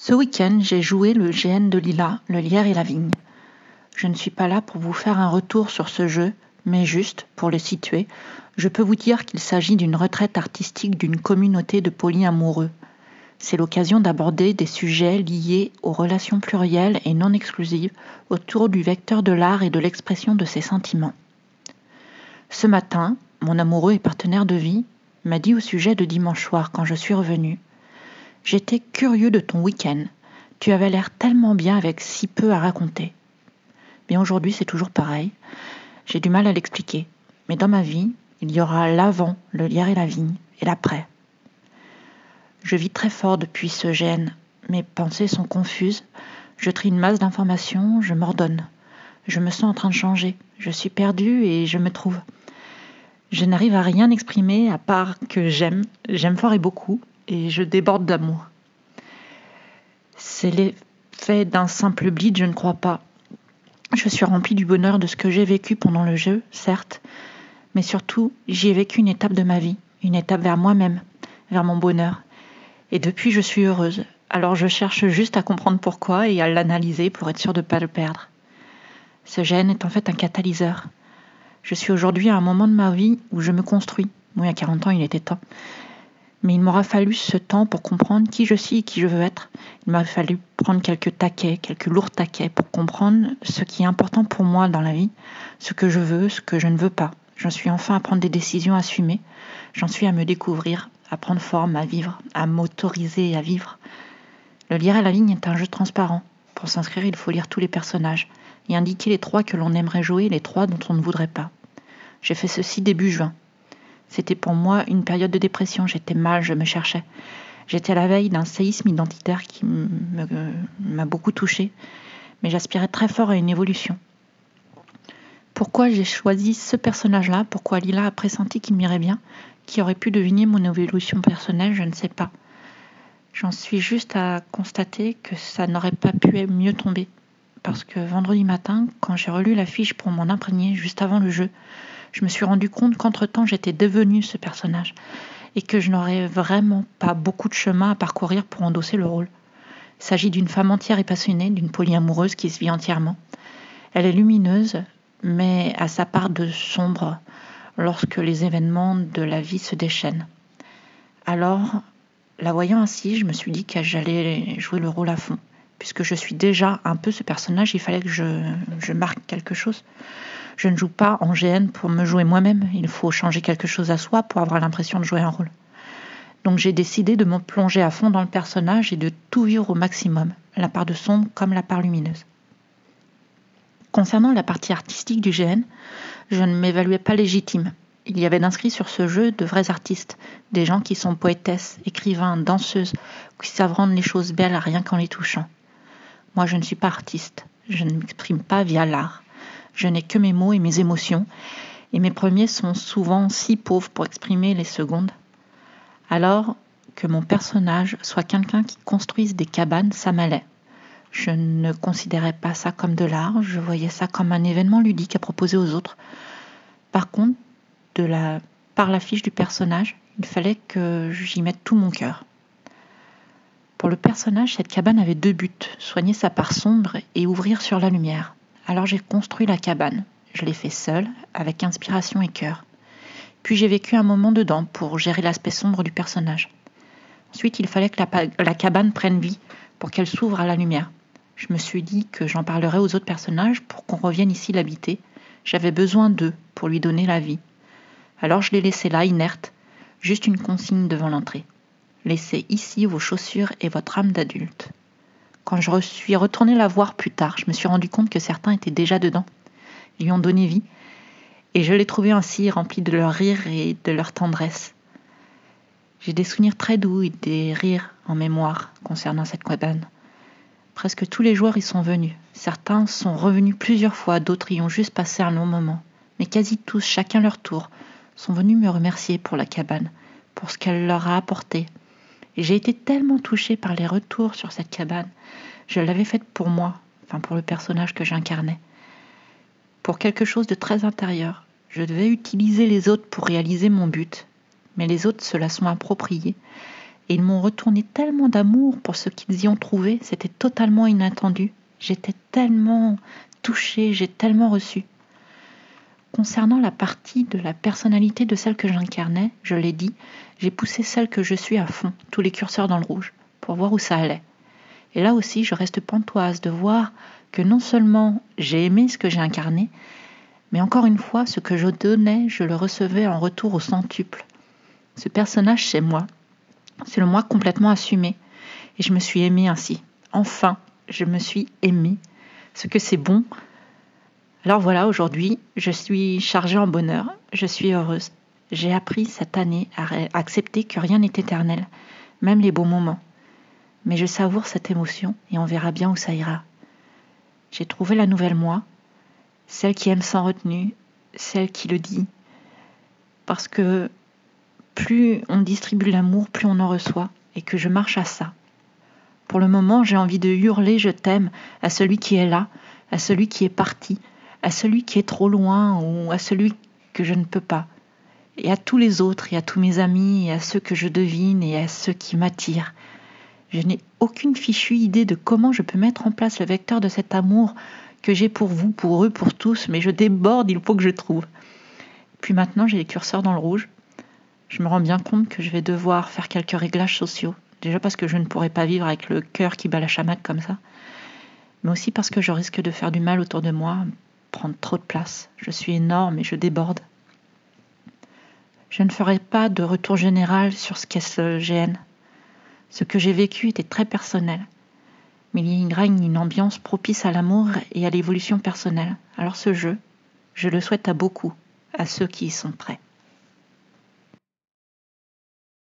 Ce week-end, j'ai joué le GN de Lila, le lierre et la vigne. Je ne suis pas là pour vous faire un retour sur ce jeu, mais juste, pour le situer, je peux vous dire qu'il s'agit d'une retraite artistique d'une communauté de polyamoureux. C'est l'occasion d'aborder des sujets liés aux relations plurielles et non exclusives autour du vecteur de l'art et de l'expression de ses sentiments. Ce matin, mon amoureux et partenaire de vie m'a dit au sujet de dimanche soir quand je suis revenue J'étais curieux de ton week-end. Tu avais l'air tellement bien avec si peu à raconter. Bien aujourd'hui, c'est toujours pareil. J'ai du mal à l'expliquer. Mais dans ma vie, il y aura l'avant, le lierre et la vigne, et l'après. Je vis très fort depuis ce gène. Mes pensées sont confuses. Je trie une masse d'informations, je m'ordonne. Je me sens en train de changer. Je suis perdue et je me trouve. Je n'arrive à rien exprimer à part que j'aime, j'aime fort et beaucoup, et je déborde d'amour. C'est l'effet d'un simple bleed, je ne crois pas. Je suis remplie du bonheur de ce que j'ai vécu pendant le jeu, certes, mais surtout, j'y ai vécu une étape de ma vie, une étape vers moi-même, vers mon bonheur. Et depuis, je suis heureuse. Alors je cherche juste à comprendre pourquoi et à l'analyser pour être sûre de ne pas le perdre. Ce gène est en fait un catalyseur. Je suis aujourd'hui à un moment de ma vie où je me construis. Oui, à 40 ans, il était temps. Mais il m'aura fallu ce temps pour comprendre qui je suis et qui je veux être. Il m'a fallu prendre quelques taquets, quelques lourds taquets pour comprendre ce qui est important pour moi dans la vie, ce que je veux, ce que je ne veux pas. J'en suis enfin à prendre des décisions assumées. J'en suis à me découvrir, à prendre forme, à vivre, à m'autoriser à vivre. Le lire à la ligne est un jeu transparent. Pour s'inscrire, il faut lire tous les personnages et indiquer les trois que l'on aimerait jouer et les trois dont on ne voudrait pas. J'ai fait ceci début juin. C'était pour moi une période de dépression. J'étais mal, je me cherchais. J'étais à la veille d'un séisme identitaire qui m'a beaucoup touchée, mais j'aspirais très fort à une évolution. Pourquoi j'ai choisi ce personnage-là? Pourquoi Lila a pressenti qu'il m'irait bien? Qui aurait pu deviner mon évolution personnelle? Je ne sais pas. J'en suis juste à constater que ça n'aurait pas pu mieux tomber. Parce que vendredi matin, quand j'ai relu la fiche pour m'en imprégner juste avant le jeu, je me suis rendu compte qu'entre-temps j'étais devenue ce personnage et que je n'aurais vraiment pas beaucoup de chemin à parcourir pour endosser le rôle. Il s'agit d'une femme entière et passionnée, d'une polyamoureuse qui se vit entièrement. Elle est lumineuse, mais à sa part de sombre lorsque les événements de la vie se déchaînent. Alors, la voyant ainsi, je me suis dit que j'allais jouer le rôle à fond. Puisque je suis déjà un peu ce personnage, il fallait que je, je marque quelque chose. Je ne joue pas en GN pour me jouer moi-même. Il faut changer quelque chose à soi pour avoir l'impression de jouer un rôle. Donc j'ai décidé de me plonger à fond dans le personnage et de tout vivre au maximum, la part de sombre comme la part lumineuse. Concernant la partie artistique du GN, je ne m'évaluais pas légitime. Il y avait d'inscrits sur ce jeu de vrais artistes, des gens qui sont poétesses, écrivains, danseuses, qui savent rendre les choses belles rien qu'en les touchant. Moi, je ne suis pas artiste, je ne m'exprime pas via l'art. Je n'ai que mes mots et mes émotions, et mes premiers sont souvent si pauvres pour exprimer les secondes. Alors que mon personnage soit quelqu'un qui construise des cabanes, ça m'allait. Je ne considérais pas ça comme de l'art, je voyais ça comme un événement ludique à proposer aux autres. Par contre, par la fiche du personnage, il fallait que j'y mette tout mon cœur. Pour le personnage, cette cabane avait deux buts, soigner sa part sombre et ouvrir sur la lumière. Alors j'ai construit la cabane. Je l'ai fait seule, avec inspiration et cœur. Puis j'ai vécu un moment dedans pour gérer l'aspect sombre du personnage. Ensuite, il fallait que la, cabane prenne vie pour qu'elle s'ouvre à la lumière. Je me suis dit que j'en parlerais aux autres personnages pour qu'on revienne ici l'habiter. J'avais besoin d'eux pour lui donner la vie. Alors je l'ai laissé là, inerte, juste une consigne devant l'entrée. Laissez ici vos chaussures et votre âme d'adulte. Quand je suis retournée la voir plus tard, je me suis rendu compte que certains étaient déjà dedans, lui ont donné vie, et je l'ai trouvé ainsi rempli de leur rire et de leur tendresse. J'ai des souvenirs très doux et des rires en mémoire concernant cette cabane. Presque tous les joueurs y sont venus. Certains sont revenus plusieurs fois, d'autres y ont juste passé un long moment. Mais quasi tous, chacun leur tour, sont venus me remercier pour la cabane, pour ce qu'elle leur a apporté, j'ai été tellement touchée par les retours sur cette cabane. Je l'avais faite pour moi, enfin pour le personnage que j'incarnais. Pour quelque chose de très intérieur. Je devais utiliser les autres pour réaliser mon but. Mais les autres se la sont appropriés. Et ils m'ont retourné tellement d'amour pour ce qu'ils y ont trouvé, c'était totalement inattendu. J'étais tellement touchée, j'ai tellement reçu. Concernant la partie de la personnalité de celle que j'incarnais, je l'ai dit, j'ai poussé celle que je suis à fond, tous les curseurs dans le rouge, pour voir où ça allait. Et là aussi, je reste pantoise de voir que non seulement j'ai aimé ce que j'ai incarné, mais encore une fois, ce que je donnais, je le recevais en retour au centuple. Ce personnage, c'est moi. C'est le moi complètement assumé. Et je me suis aimée ainsi. Enfin, je me suis aimée. Ce que c'est bon. Alors voilà, aujourd'hui, je suis chargée en bonheur. Je suis heureuse. J'ai appris cette année à accepter que rien n'est éternel, même les beaux moments. Mais je savoure cette émotion et on verra bien où ça ira. J'ai trouvé la nouvelle moi, celle qui aime sans retenue, celle qui le dit. Parce que plus on distribue l'amour, plus on en reçoit, et que je marche à ça. Pour le moment, j'ai envie de hurler je t'aime à celui qui est là, à celui qui est parti, à celui qui est trop loin ou à celui que je ne peux pas, et à tous les autres, et à tous mes amis, et à ceux que je devine, et à ceux qui m'attirent. Je n'ai aucune fichue idée de comment je peux mettre en place le vecteur de cet amour que j'ai pour vous, pour eux, pour tous, mais je déborde, il faut que je trouve. Puis maintenant, j'ai les curseurs dans le rouge. Je me rends bien compte que je vais devoir faire quelques réglages sociaux. Déjà parce que je ne pourrai pas vivre avec le cœur qui bat la chamade comme ça, mais aussi parce que je risque de faire du mal autour de moi, prendre trop de place. Je suis énorme et je déborde. Je ne ferai pas de retour général sur ce qu'est ce GN. Ce que j'ai vécu était très personnel mais il y règne une ambiance propice à l'amour et à l'évolution personnelle. Alors ce jeu, je le souhaite à beaucoup, à ceux qui y sont prêts.